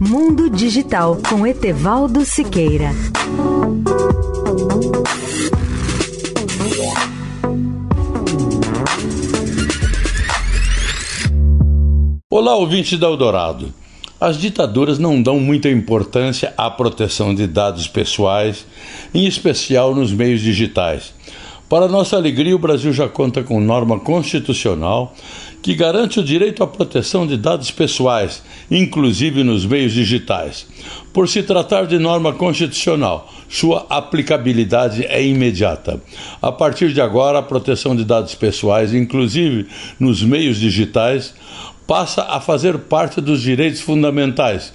Mundo Digital com Etevaldo Siqueira. Olá, ouvinte da Eldorado. As ditaduras não dão muita importância à proteção de dados pessoais, em especial nos meios digitais. Para nossa alegria, o Brasil já conta com norma constitucional que garante o direito à proteção de dados pessoais, inclusive nos meios digitais. Por se tratar de norma constitucional, sua aplicabilidade é imediata. A partir de agora, a proteção de dados pessoais, inclusive nos meios digitais, passa a fazer parte dos direitos fundamentais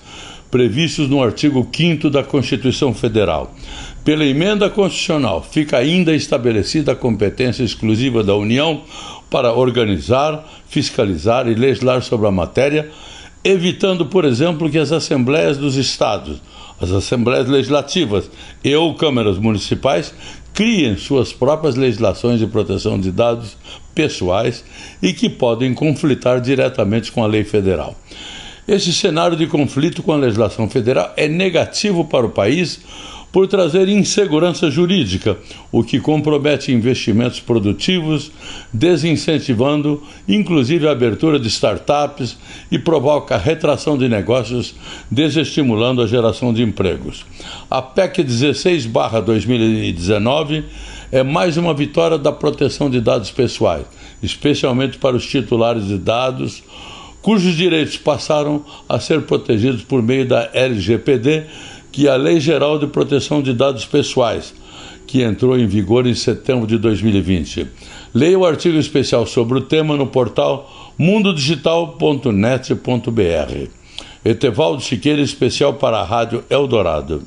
previstos no artigo 5 da Constituição Federal. Pela emenda constitucional, fica ainda estabelecida a competência exclusiva da União para organizar, fiscalizar e legislar sobre a matéria, evitando, por exemplo, que as assembleias dos estados, as assembleias legislativas e ou câmaras municipais criem suas próprias legislações de proteção de dados pessoais e que podem conflitar diretamente com a lei federal. Esse cenário de conflito com a legislação federal é negativo para o país por trazer insegurança jurídica, o que compromete investimentos produtivos, desincentivando inclusive a abertura de startups e provoca retração de negócios, desestimulando a geração de empregos. A PEC 16/2019 é mais uma vitória da proteção de dados pessoais, especialmente para os titulares de dados cujos direitos passaram a ser protegidos por meio da LGPD que a Lei Geral de Proteção de Dados Pessoais, que entrou em vigor em setembro de 2020. Leia o artigo especial sobre o tema no portal mundodigital.net.br. Etevaldo Siqueira, especial para a Rádio Eldorado.